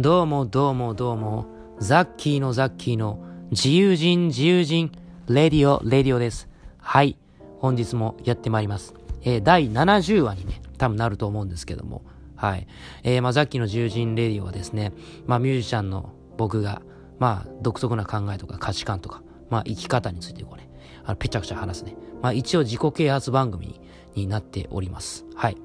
どうもどうもどうも、ザッキーのザッキーの自由人自由人、レディオ、レディオです。はい。本日もやってまいります。えー、第70話にね、多分なると思うんですけども、はい。えー、まあ、ザッキーの自由人レディオはですね、まあ、ミュージシャンの僕が、まあ、独特な考えとか価値観とか、まあ、生き方についてこうね、あの、ぺちゃくちゃ話すね。まあ、一応自己啓発番組にになっております。はい。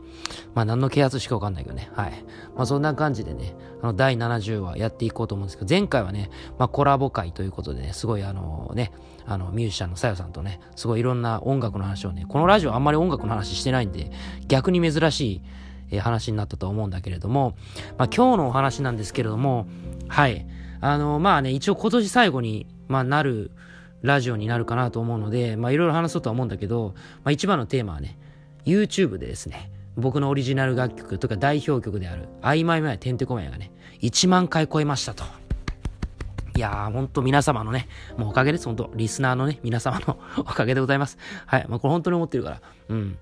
まあ、何の啓発しかわかんないけどね。はい。まあ、そんな感じでね、あの、第70話やっていこうと思うんですけど、前回はね、まあ、コラボ会ということでね、すごいあのね、あの、ミュージシャンのさよさんとね、すごいいろんな音楽の話をね、このラジオあんまり音楽の話してないんで、逆に珍しい、え話になったと思うんだけれども、まあ、今日のお話なんですけれども、はい。あの、まあね、一応今年最後に、まあ、なる、ラジオになるかなと思うので、まあいろいろ話そうとは思うんだけど、まあ一番のテーマはね、YouTube でですね、僕のオリジナル楽曲とか代表曲である、あいまいまいてんてこまやがね、1万回超えましたと。いやー、ほんと皆様のね、もうおかげです、ほんと。リスナーのね、皆様の おかげでございます。はい。まあ、これ本当に思ってるから。うん。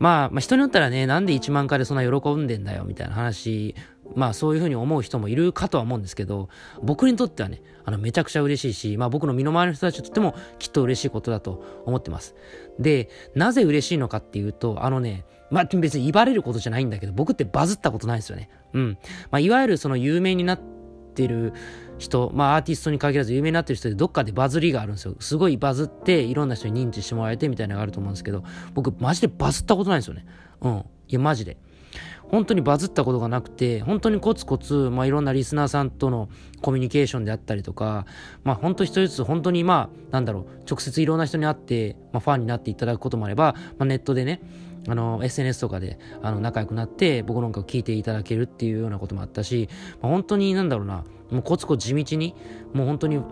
まあ、まあ、人によったらね、なんで1万回でそんな喜んでんだよ、みたいな話まあそういうふうに思う人もいるかとは思うんですけど、僕にとってはね、あのめちゃくちゃ嬉しいし、まあ僕の身の回りの人たちにとってもきっと嬉しいことだと思ってます。で、なぜ嬉しいのかっていうと、あのね、まあ別に言われることじゃないんだけど、僕ってバズったことないんですよね。うん。まあいわゆるその有名になってる人、まあアーティストに限らず有名になってる人でどっかでバズりがあるんですよ。すごいバズっていろんな人に認知してもらえてみたいなのがあると思うんですけど、僕マジでバズったことないんですよね。うん。いやマジで。本当にバズったことがなくて、本当にコツコツ、まあ、いろんなリスナーさんとのコミュニケーションであったりとか、まあ、本当一人ずつ、本当にまあ、なんだろう、直接いろんな人に会って、まあ、ファンになっていただくこともあれば、まあ、ネットでね、あの、SNS とかで、あの、仲良くなって、僕の音楽を聴いていただけるっていうようなこともあったし、まあ、本当になんだろうな、もうコツコツ地道に、もう本当に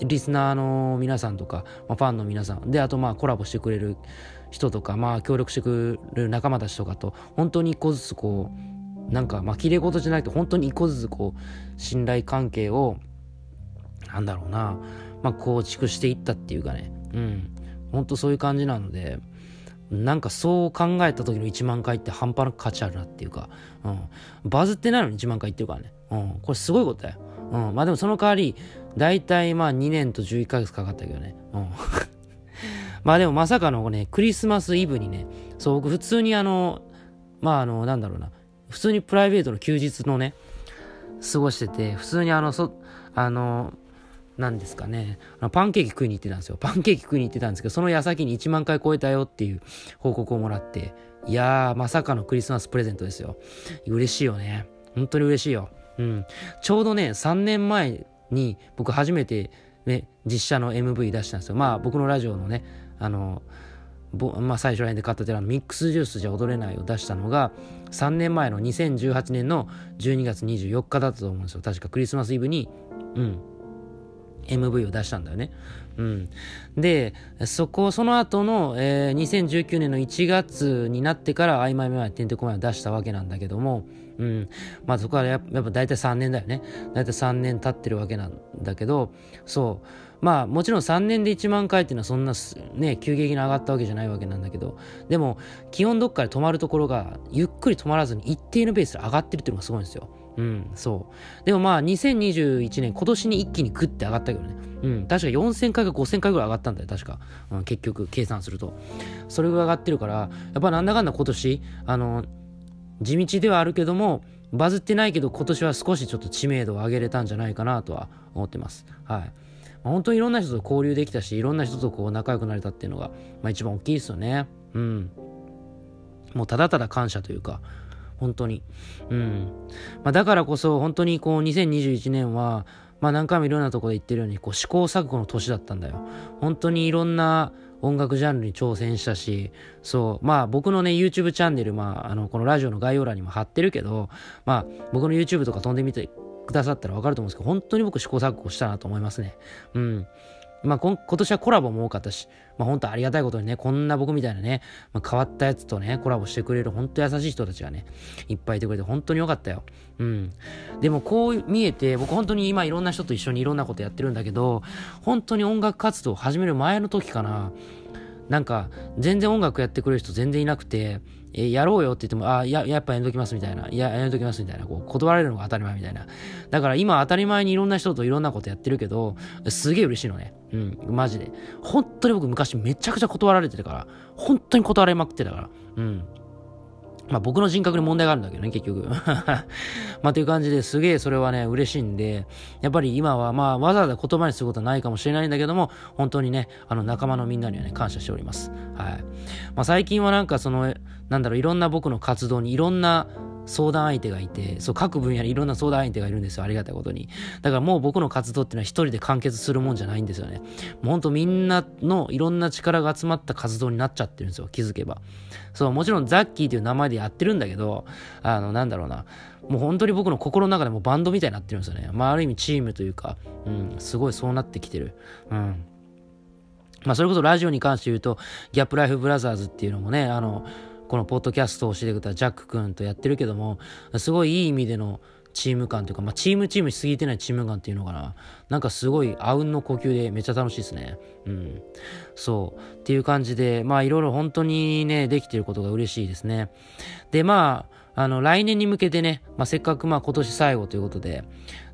リスナーの皆さんとか、まあ、ファンの皆さん、で、あとまあコラボしてくれる人とか、まあ協力してくれる仲間たちとかと、本当に一個ずつこう、なんかまあ綺麗事じゃなくて、本当に一個ずつこう、信頼関係を、なんだろうな、まあ構築していったっていうかね、うん、本当そういう感じなので、なんかそう考えた時の1万回って半端なく価値あるなっていうか、うん、バズってないのに1万回言ってるからね、うん、これすごいことだよ。うん、まあでもその代わり、大体まあ2年と11ヶ月かかったけどね。うん。まあでもまさかのね、クリスマスイブにね、そう僕普通にあの、まああの、なんだろうな、普通にプライベートの休日のね、過ごしてて、普通にあの、そ、あの、なんですかね、パンケーキ食いに行ってたんですよ。パンケーキ食いに行ってたんですけど、その矢先に1万回超えたよっていう報告をもらって、いやー、まさかのクリスマスプレゼントですよ。嬉しいよね。本当に嬉しいよ。うん。ちょうどね、3年前に僕初めて、ね、実写の MV 出したんですよ。まあ僕のラジオのね、あの、まあ、最初ら辺で買った寺のミックスジュースじゃ踊れないを出したのが3年前の2018年の12月24日だったと思うんですよ。確かクリスマスイブに、うん、MV を出したんだよね。うん。で、そこ、その後の、えー、2019年の1月になってから、曖昧めまいてんてこまいを出したわけなんだけども、うん。まあそこからややっぱ大体3年だよね。大体3年経ってるわけなんだけど、そう。まあもちろん3年で1万回っていうのはそんなね、急激に上がったわけじゃないわけなんだけど、でも基本どっかで止まるところがゆっくり止まらずに一定のペースで上がってるっていうのがすごいんですよ。うん、そう。でもまあ、2021年、今年に一気にグッて上がったけどね。うん、確か4000回か5000回ぐらい上がったんだよ、確か。うん、結局、計算すると。それが上がってるから、やっぱなんだかんだ今年、あの、地道ではあるけども、バズってないけど、今年は少しちょっと知名度を上げれたんじゃないかなとは思ってます。はい。本当にいろんな人と交流できたし、いろんな人とこう仲良くなれたっていうのが、まあ一番大きいですよね。うん。もうただただ感謝というか、本当に。うん。まあ、だからこそ、本当にこう、2021年は、まあ何回もいろんなところで言ってるように、こう試行錯誤の年だったんだよ。本当にいろんな音楽ジャンルに挑戦したし、そう、まあ僕のね、YouTube チャンネル、まあ、あの、このラジオの概要欄にも貼ってるけど、まあ僕の YouTube とか飛んでみてくださったらわかると思うんですけど、本当に僕試行錯誤したなと思いますね。うん。まあ、今年はコラボも多かったし、まあ、本当ありがたいことにね、こんな僕みたいなね、まあ、変わったやつとね、コラボしてくれる本当優しい人たちがね、いっぱいいてくれて本当に良かったよ。うん。でもこう見えて、僕本当に今いろんな人と一緒にいろんなことやってるんだけど、本当に音楽活動を始める前の時かな、なんか、全然音楽やってくれる人全然いなくて、え、やろうよって言っても、あや、やっぱやんときますみたいな、いや、やんときますみたいな、こう、断られるのが当たり前みたいな。だから今当たり前にいろんな人といろんなことやってるけど、すげえ嬉しいのね。うん、マジで。本当に僕昔めちゃくちゃ断られてたから、本当に断られまくってたから、うん。まあ僕の人格に問題があるんだけどね、結局。まあという感じですげえそれはね、嬉しいんで、やっぱり今はまあわざわざ言葉にすることはないかもしれないんだけども、本当にね、あの仲間のみんなにはね、感謝しております。はい。まあ最近はなんかその、なんだろう、いろんな僕の活動にいろんな相談相手がいて、そう、各分野にいろんな相談相手がいるんですよ。ありがたいことに。だからもう僕の活動っていうのは一人で完結するもんじゃないんですよね。もうほんとみんなのいろんな力が集まった活動になっちゃってるんですよ。気づけば。そう、もちろんザッキーという名前でやってるんだけど、あの、なんだろうな。もう本当に僕の心の中でもバンドみたいになってるんですよね。まあある意味チームというか、うん、すごいそうなってきてる。うん。まあそれこそラジオに関して言うと、ギャップライフブラザーズっていうのもね、あの、このポッドキャストを教えてくれたジャック君とやってるけども、すごいいい意味でのチーム感というか、まあ、チームチームしすぎてないチーム感っていうのかな。なんかすごいあうんの呼吸でめっちゃ楽しいですね。うん。そう。っていう感じで、まあいろいろ本当にね、できてることが嬉しいですね。で、まあ、あの、来年に向けてね、まあせっかくまあ今年最後ということで、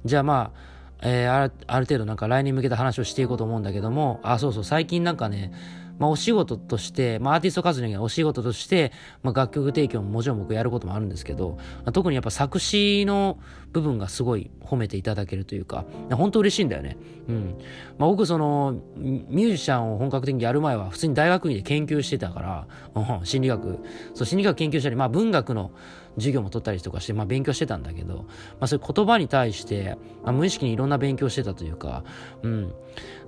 じゃあまあ、えー、ある程度なんか来年に向けた話をしていこうと思うんだけども、あ、そうそう、最近なんかね、まあ、お仕事として、まあ、アーティスト活動にはお仕事として、まあ、楽曲提供ももちろん僕やることもあるんですけど、特にやっぱ作詞の部分がすごい褒めていただけるというか、本当嬉しいんだよね。うん。まあ、僕その、ミュージシャンを本格的にやる前は普通に大学院で研究してたから、うん、心理学、そう、心理学研究したり、まあ、文学の授業も取ったりとかして、まあ、勉強してたんだけど、まあ、そういう言葉に対して、まあ、無意識にいろんな勉強してたというか、うん。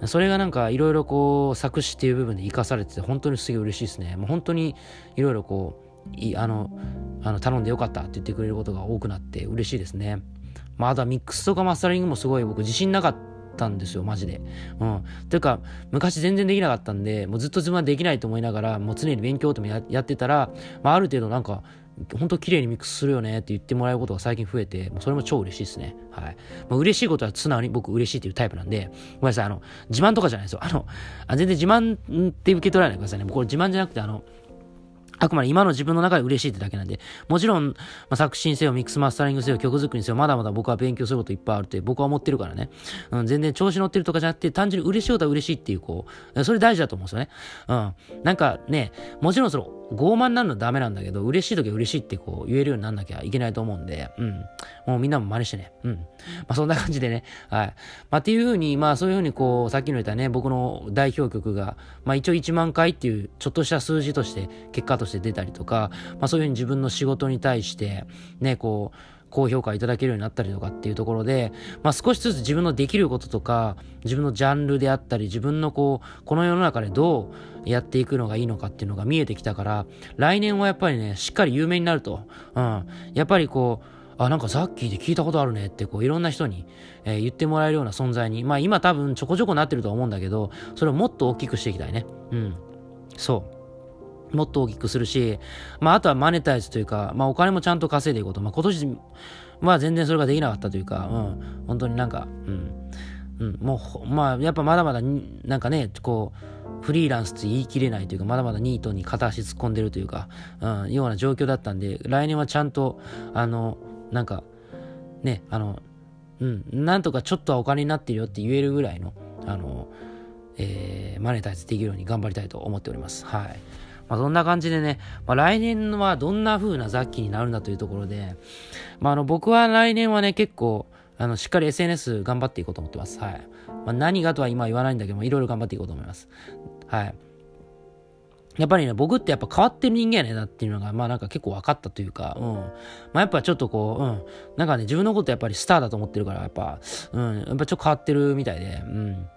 それがなんかいろいろこう、作詞っていう部分で活かされてて、本当にすげえ嬉しいですね。もう本当にいろいろこう、いあの、あの、頼んでよかったって言ってくれることが多くなって嬉しいですね。まあ、ミックスとかマスタリングもすごい僕自信なかったんですよ、マジで。うん。というか、昔全然できなかったんで、もうずっと自分はできないと思いながら、もう常に勉強ともやってたら、まあ、ある程度なんか、本当綺麗にミックスするよねって言ってもらえることが最近増えて、それも超嬉しいですね。はい。まあ、嬉しいことは素直に僕嬉しいっていうタイプなんで、ごめんなさい、あの、自慢とかじゃないですよ。あの、あ全然自慢って受け取らないでくださいね。もうこれ自慢じゃなくて、あの、あくまで今の自分の中で嬉しいってだけなんで、もちろん、まあ、作詞にせよ、ミックスマスタリングせよ、曲作りにせよ、まだまだ僕は勉強することいっぱいあるって僕は思ってるからね。うん、全然調子乗ってるとかじゃなくて、単純に嬉しいことは嬉しいっていう、こう、それ大事だと思うんですよね。うん。なんかね、もちろんその、傲慢なのダメなんだけど、嬉しい時は嬉しいってこう言えるようになんなきゃいけないと思うんで、うん。もうみんなも真似してね。うん。まあそんな感じでね。はい。まあっていうふうに、まあそういうふうにこう、さっきの言ったね、僕の代表曲が、まあ一応1万回っていうちょっとした数字として、結果として出たりとか、まあそういうふうに自分の仕事に対して、ね、こう、高評価いただけるようになったりとかっていうところで、まあ、少しずつ自分のできることとか、自分のジャンルであったり、自分のこう、この世の中でどうやっていくのがいいのかっていうのが見えてきたから、来年はやっぱりね、しっかり有名になると。うん。やっぱりこう、あ、なんかザッキーで聞いたことあるねって、こう、いろんな人に、えー、言ってもらえるような存在に、まあ今多分ちょこちょこなってると思うんだけど、それをもっと大きくしていきたいね。うん。そう。もっと大きくするし、まあ、あとはマネタイズというか、まあ、お金もちゃんと稼いでいくこと。まあ、今年は全然それができなかったというか、うん、本当になんか、うん、うん、もう、まあ、やっぱまだまだ、なんかね、こう、フリーランスって言い切れないというか、まだまだニートに片足突っ込んでるというか、うん、ような状況だったんで、来年はちゃんと、あの、なんか、ね、あの、うん、なんとかちょっとはお金になってるよって言えるぐらいの、あの、えー、マネタイズできるように頑張りたいと思っております。はい。まあ、そんな感じでね、まあ、来年はどんな風な雑記になるんだというところで、まあ、あの、僕は来年はね、結構、あの、しっかり SNS 頑張っていこうと思ってます。はい。まあ、何がとは今言わないんだけども、いろいろ頑張っていこうと思います。はい。やっぱりね、僕ってやっぱ変わってる人間やねんなっていうのが、まあなんか結構分かったというか、うん。まあやっぱちょっとこう、うん。なんかね、自分のことやっぱりスターだと思ってるから、やっぱ、うん。やっぱちょっと変わってるみたいで、うん。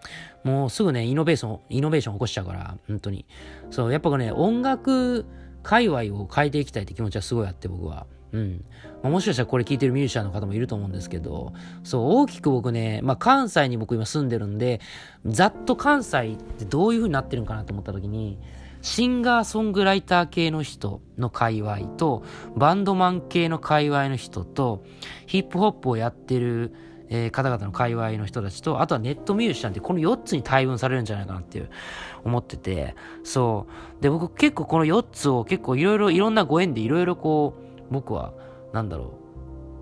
もうすぐね、イノベーション、イノベーション起こしちゃうから、本当に。そう、やっぱね、音楽界隈を変えていきたいって気持ちはすごいあって、僕は。うん。まあ、もしかしたらこれ聞いてるミュージシャンの方もいると思うんですけど、そう、大きく僕ね、まあ関西に僕今住んでるんで、ざっと関西ってどういう風になってるんかなと思った時に、シンガーソングライター系の人の界隈と、バンドマン系の界隈の人と、ヒップホップをやってる、えー、方々の界隈の人たちと、あとはネットミュージシャンってこの4つに大分されるんじゃないかなっていう思ってて、そう。で、僕結構この4つを結構いろいろ、いろんなご縁でいろいろこう、僕は、なんだろ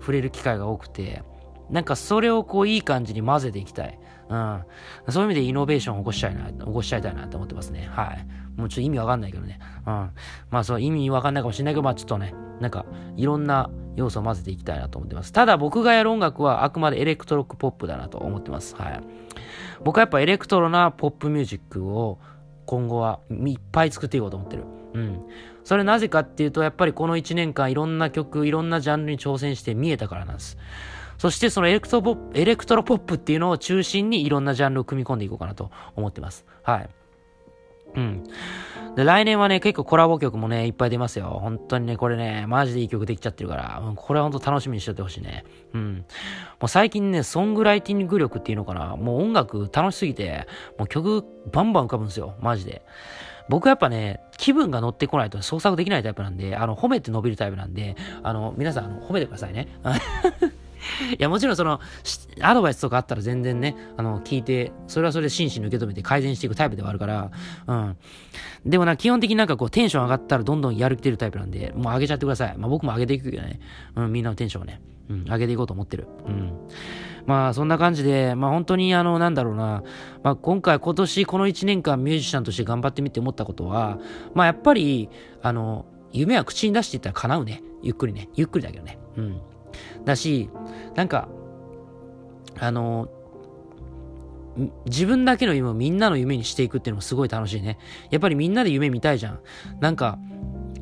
う、触れる機会が多くて、なんかそれをこういい感じに混ぜていきたい。うん。そういう意味でイノベーションを起こしたいな、起こしちゃいたいなって思ってますね。はい。もうちょっと意味わかんないけどね。うん。まあそう、意味わかんないかもしれないけど、まあちょっとね、なんか、いろんな要素を混ぜていきたいなと思ってます。ただ僕がやる音楽はあくまでエレクトロックポップだなと思ってます。はい。僕はやっぱエレクトロなポップミュージックを今後はいっぱい作っていこうと思ってる。うん。それなぜかっていうと、やっぱりこの1年間いろんな曲、いろんなジャンルに挑戦して見えたからなんです。そしてそのエレクトロポップ、エレクトロポップっていうのを中心にいろんなジャンルを組み込んでいこうかなと思ってます。はい。うん。で、来年はね、結構コラボ曲もね、いっぱい出ますよ。本当にね、これね、マジでいい曲できちゃってるから、うん、これは本当楽しみにしといてほしいね。うん。もう最近ね、ソングライティング力っていうのかな、もう音楽楽しすぎて、もう曲バンバン浮かぶんですよ。マジで。僕やっぱね、気分が乗ってこないと創作できないタイプなんで、あの、褒めて伸びるタイプなんで、あの、皆さん、あの、褒めてくださいね。いや、もちろんその、アドバイスとかあったら全然ね、あの、聞いて、それはそれで真摯に受け止めて改善していくタイプではあるから、うん。でもな、基本的になんかこう、テンション上がったらどんどんやる気出るタイプなんで、もう上げちゃってください。まあ僕も上げていくけどね、うん、みんなのテンションをね、うん、上げていこうと思ってる。うん。まあそんな感じで、まあ本当にあの、なんだろうな、まあ今回今年この1年間ミュージシャンとして頑張ってみて思ったことは、まあやっぱり、あの、夢は口に出していったら叶うね。ゆっくりね。ゆっくりだけどね。うん。だし、なんか、あの、自分だけの夢をみんなの夢にしていくっていうのもすごい楽しいね。やっぱりみんなで夢見たいじゃん。なんか、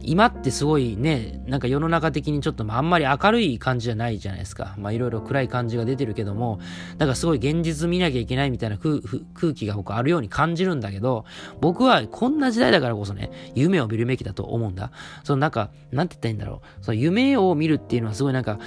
今ってすごいね、なんか世の中的にちょっとあんまり明るい感じじゃないじゃないですか。まあいろいろ暗い感じが出てるけども、なんかすごい現実見なきゃいけないみたいな空気が僕あるように感じるんだけど、僕はこんな時代だからこそね、夢を見るべきだと思うんだ。そのなんか、なんて言ったらいいんだろう。その夢を見るっていうのはすごいなんか、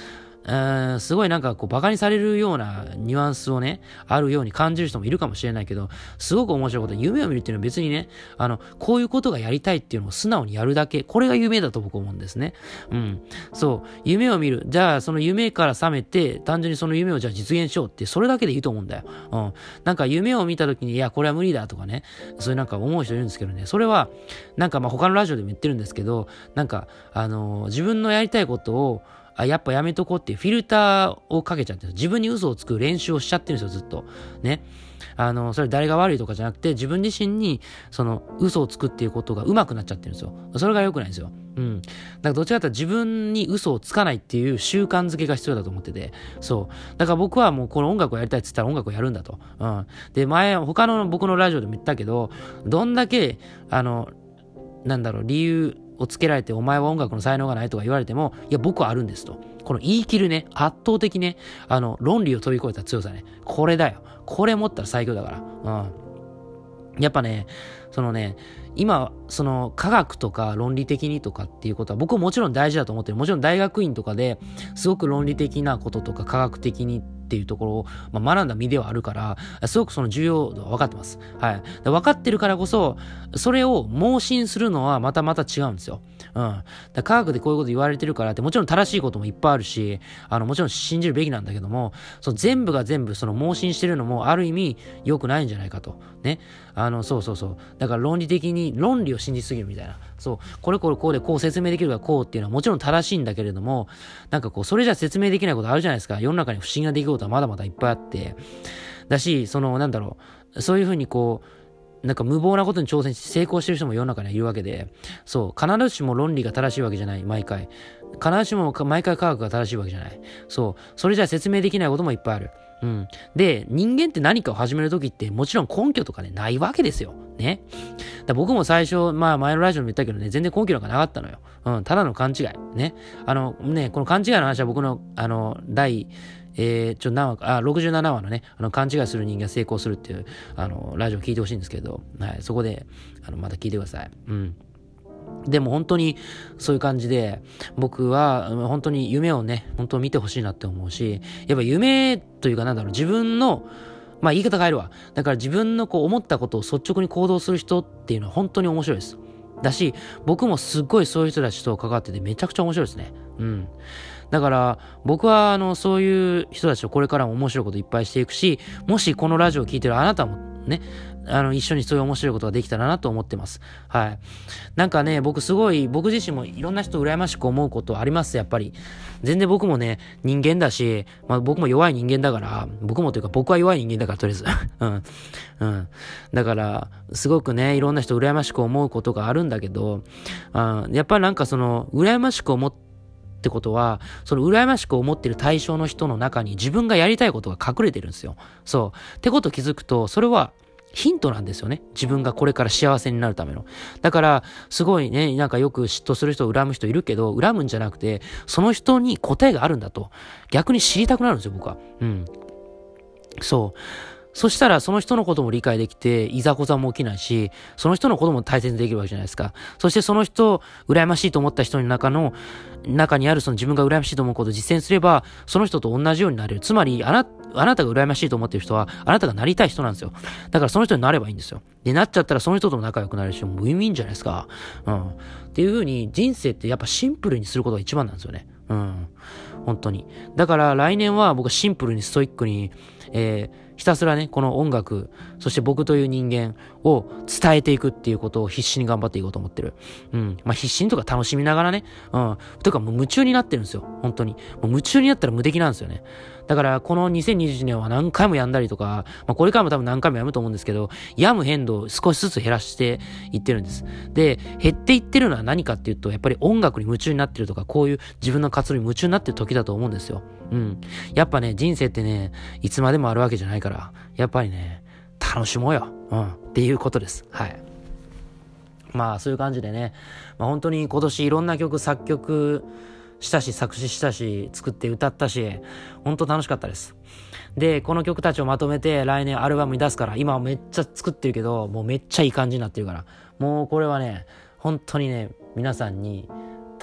ん、すごいなんかこう馬鹿にされるようなニュアンスをね、あるように感じる人もいるかもしれないけど、すごく面白いこと、夢を見るっていうのは別にね、あの、こういうことがやりたいっていうのを素直にやるだけ、これが夢だと僕思うんですね。うん。そう、夢を見る。じゃあその夢から覚めて、単純にその夢をじゃあ実現しようって、それだけでいいと思うんだよ。うん。なんか夢を見た時に、いや、これは無理だとかね、そういうなんか思う人いるんですけどね、それは、なんかまあ他のラジオでも言ってるんですけど、なんか、あのー、自分のやりたいことを、あ、やっぱやめとこうっていうフィルターをかけちゃって。自分に嘘をつく練習をしちゃってるんですよ、ずっと。ね。あの、それ誰が悪いとかじゃなくて、自分自身に、その、嘘をつくっていうことが上手くなっちゃってるんですよ。それが良くないんですよ。うん。だからどちらかというと自分に嘘をつかないっていう習慣づけが必要だと思ってて、そう。だから僕はもうこの音楽をやりたいって言ったら音楽をやるんだと。うん。で、前、他の僕のラジオでも言ったけど、どんだけ、あの、なんだろう、理由、をつけられて、お前は音楽の才能がないとか言われても、いや、僕はあるんですと。この言い切るね、圧倒的ね、あの、論理を飛び越えた強さね。これだよ。これ持ったら最強だから。うん。やっぱね、そのね、今、その科学とか論理的にとかっていうことは僕はもちろん大事だと思ってる。もちろん大学院とかですごく論理的なこととか科学的にっていうところを、まあ、学んだ身ではあるから、すごくその重要度は分かってます。はい。分かってるからこそ、それを盲信するのはまたまた違うんですよ。うん。だ科学でこういうこと言われてるからって、もちろん正しいこともいっぱいあるし、あの、もちろん信じるべきなんだけども、その全部が全部その盲信してるのもある意味良くないんじゃないかと。ね。あの、そうそうそう。だから論理的に、論理を信じすぎるみたいな。そう。これこれこうでこう説明できるからこうっていうのはもちろん正しいんだけれども、なんかこう、それじゃ説明できないことあるじゃないですか。世の中に不思議な出来事はまだまだいっぱいあって。だし、その、なんだろう。そういうふうにこう、なんか無謀なことに挑戦して成功してる人も世の中にはいるわけで、そう、必ずしも論理が正しいわけじゃない、毎回。必ずしも毎回科学が正しいわけじゃない。そう、それじゃ説明できないこともいっぱいある。うん。で、人間って何かを始めるときって、もちろん根拠とかね、ないわけですよ。ね。だ僕も最初、まあ前のラジオでも言ったけどね、全然根拠なんかなかったのよ。うん、ただの勘違い。ね。あの、ね、この勘違いの話は僕の、あの、第、えー、ちょ、何話か、あ、67話のね、あの、勘違いする人間成功するっていう、あの、ラジオ聞いてほしいんですけど、はい、そこで、あの、また聞いてください。うん。でも本当にそういう感じで、僕は本当に夢をね、本当見てほしいなって思うし、やっぱ夢というかなんだろう、自分の、まあ言い方変えるわ。だから自分のこう思ったことを率直に行動する人っていうのは本当に面白いです。だし、僕もすっごいそういう人たちと関わっててめちゃくちゃ面白いですね。うん。だから、僕は、あの、そういう人たちとこれからも面白いこといっぱいしていくし、もしこのラジオを聴いてるあなたもね、あの、一緒にそういう面白いことができたらなと思ってます。はい。なんかね、僕すごい、僕自身もいろんな人羨ましく思うことあります、やっぱり。全然僕もね、人間だし、まあ僕も弱い人間だから、僕もというか僕は弱い人間だから、とりあえず。うん。うん。だから、すごくね、いろんな人羨ましく思うことがあるんだけど、あやっぱりなんかその、羨ましく思って、ってことは、その羨ましく思ってる対象の人の中に自分がやりたいことが隠れてるんですよ。そう。ってこと気づくと、それはヒントなんですよね。自分がこれから幸せになるための。だから、すごいね、なんかよく嫉妬する人、恨む人いるけど、恨むんじゃなくて、その人に答えがあるんだと。逆に知りたくなるんですよ、僕は。うん。そう。そしたらその人のことも理解できて、いざこざも起きないし、その人のことも大切にできるわけじゃないですか。そしてその人、羨ましいと思った人の中の、中にあるその自分が羨ましいと思うことを実践すれば、その人と同じようになれる。つまり、あなた、あなたが羨ましいと思ってる人は、あなたがなりたい人なんですよ。だからその人になればいいんですよ。で、なっちゃったらその人とも仲良くなるし、もうウィンウィンじゃないですか。うん。っていう風に、人生ってやっぱシンプルにすることが一番なんですよね。うん。本当に。だから来年は僕はシンプルにストイックに、えー、ひたすらね、この音楽、そして僕という人間を伝えていくっていうことを必死に頑張っていこうと思ってる。うん。まあ、必死にとか楽しみながらね。うん。とかもう夢中になってるんですよ。本当に。もう夢中になったら無敵なんですよね。だから、この2021年は何回もやんだりとか、まあ、これからも多分何回もやむと思うんですけど、やむ変動を少しずつ減らしていってるんです。で、減っていってるのは何かっていうと、やっぱり音楽に夢中になってるとか、こういう自分の活動に夢中になってる時だと思うんですよ。うん。やっぱね、人生ってね、いつまでもあるわけじゃないから、やっぱりね、楽しもうよ。うん。っていうことです。はい。まあ、そういう感じでね、まあ本当に今年いろんな曲作曲したし、作詞したし、作って歌ったし、本当楽しかったです。で、この曲たちをまとめて来年アルバムに出すから、今めっちゃ作ってるけど、もうめっちゃいい感じになってるから、もうこれはね、本当にね、皆さんに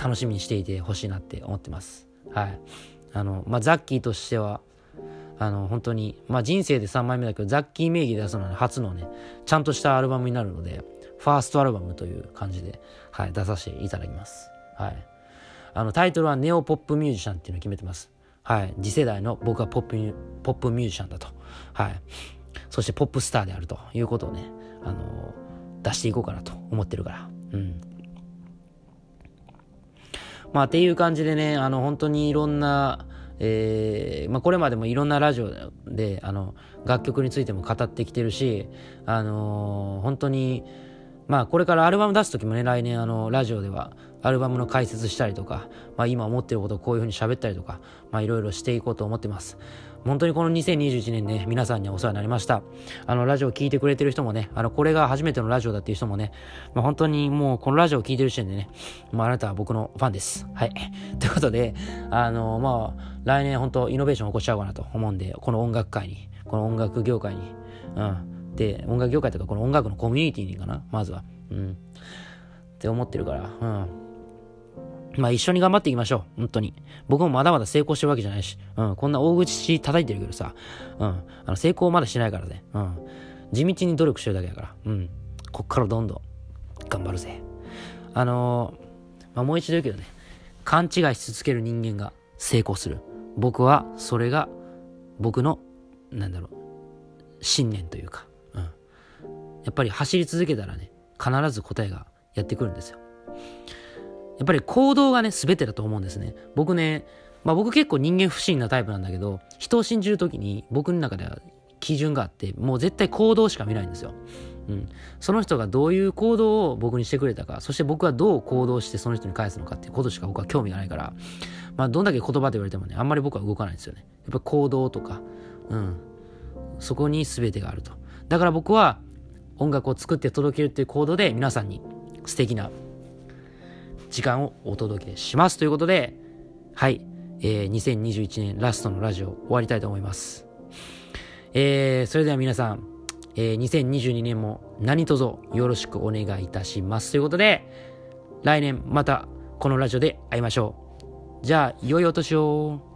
楽しみにしていてほしいなって思ってます。はい。あの、まあ、ザッキーとしては、あの、本当に、まあ、人生で3枚目だけど、ザッキー名義で出すのは、初のね、ちゃんとしたアルバムになるので、ファーストアルバムという感じで、はい、出させていただきます。はい。あの、タイトルはネオポップミュージシャンっていうのを決めてます。はい。次世代の僕はポップ、ポップミュージシャンだと。はい。そしてポップスターであるということをね、あの出していこうかなと思ってるから。うん。まあ、っていう感じでね、あの、本当にいろんな、えー、まあ、これまでもいろんなラジオで、あの、楽曲についても語ってきてるし、あのー、本当に、まあ、これからアルバム出す時もね、来年、あの、ラジオでは、アルバムの解説したりとか、まあ、今思ってることをこういうふうに喋ったりとか、まあ、いろいろしていこうと思ってます。本当にこの2021年ね、皆さんにお世話になりました。あの、ラジオ聴いてくれてる人もね、あの、これが初めてのラジオだっていう人もね、まあ、本当にもうこのラジオを聴いてる時点でね、もうあなたは僕のファンです。はい。ということで、あの、まあ、来年本当イノベーション起こしちゃおうかなと思うんで、この音楽界に、この音楽業界に、うん。で、音楽業界とかこの音楽のコミュニティにかな、まずは。うん。って思ってるから、うん。まあ一緒に頑張っていきましょう。本当に。僕もまだまだ成功してるわけじゃないし。うん。こんな大口叩いてるけどさ。うん。あの成功まだしてないからね。うん。地道に努力してるだけだから。うん。こっからどんどん頑張るぜ。あのー、まあもう一度言うけどね。勘違いし続ける人間が成功する。僕はそれが僕の、なんだろう、信念というか。うん。やっぱり走り続けたらね、必ず答えがやってくるんですよ。やっぱり行動がね、全てだと思うんですね。僕ね、まあ僕結構人間不信なタイプなんだけど、人を信じるときに僕の中では基準があって、もう絶対行動しか見ないんですよ。うん。その人がどういう行動を僕にしてくれたか、そして僕はどう行動してその人に返すのかっていうことしか僕は興味がないから、まあどんだけ言葉で言われてもね、あんまり僕は動かないんですよね。やっぱ行動とか、うん。そこに全てがあると。だから僕は音楽を作って届けるっていう行動で皆さんに素敵な時間をお届けしますということで、はい、えー、2021年ラストのラジオ終わりたいと思います。えー、それでは皆さん、えー、2022年も何卒よろしくお願いいたしますということで、来年またこのラジオで会いましょう。じゃあ、良いお年を。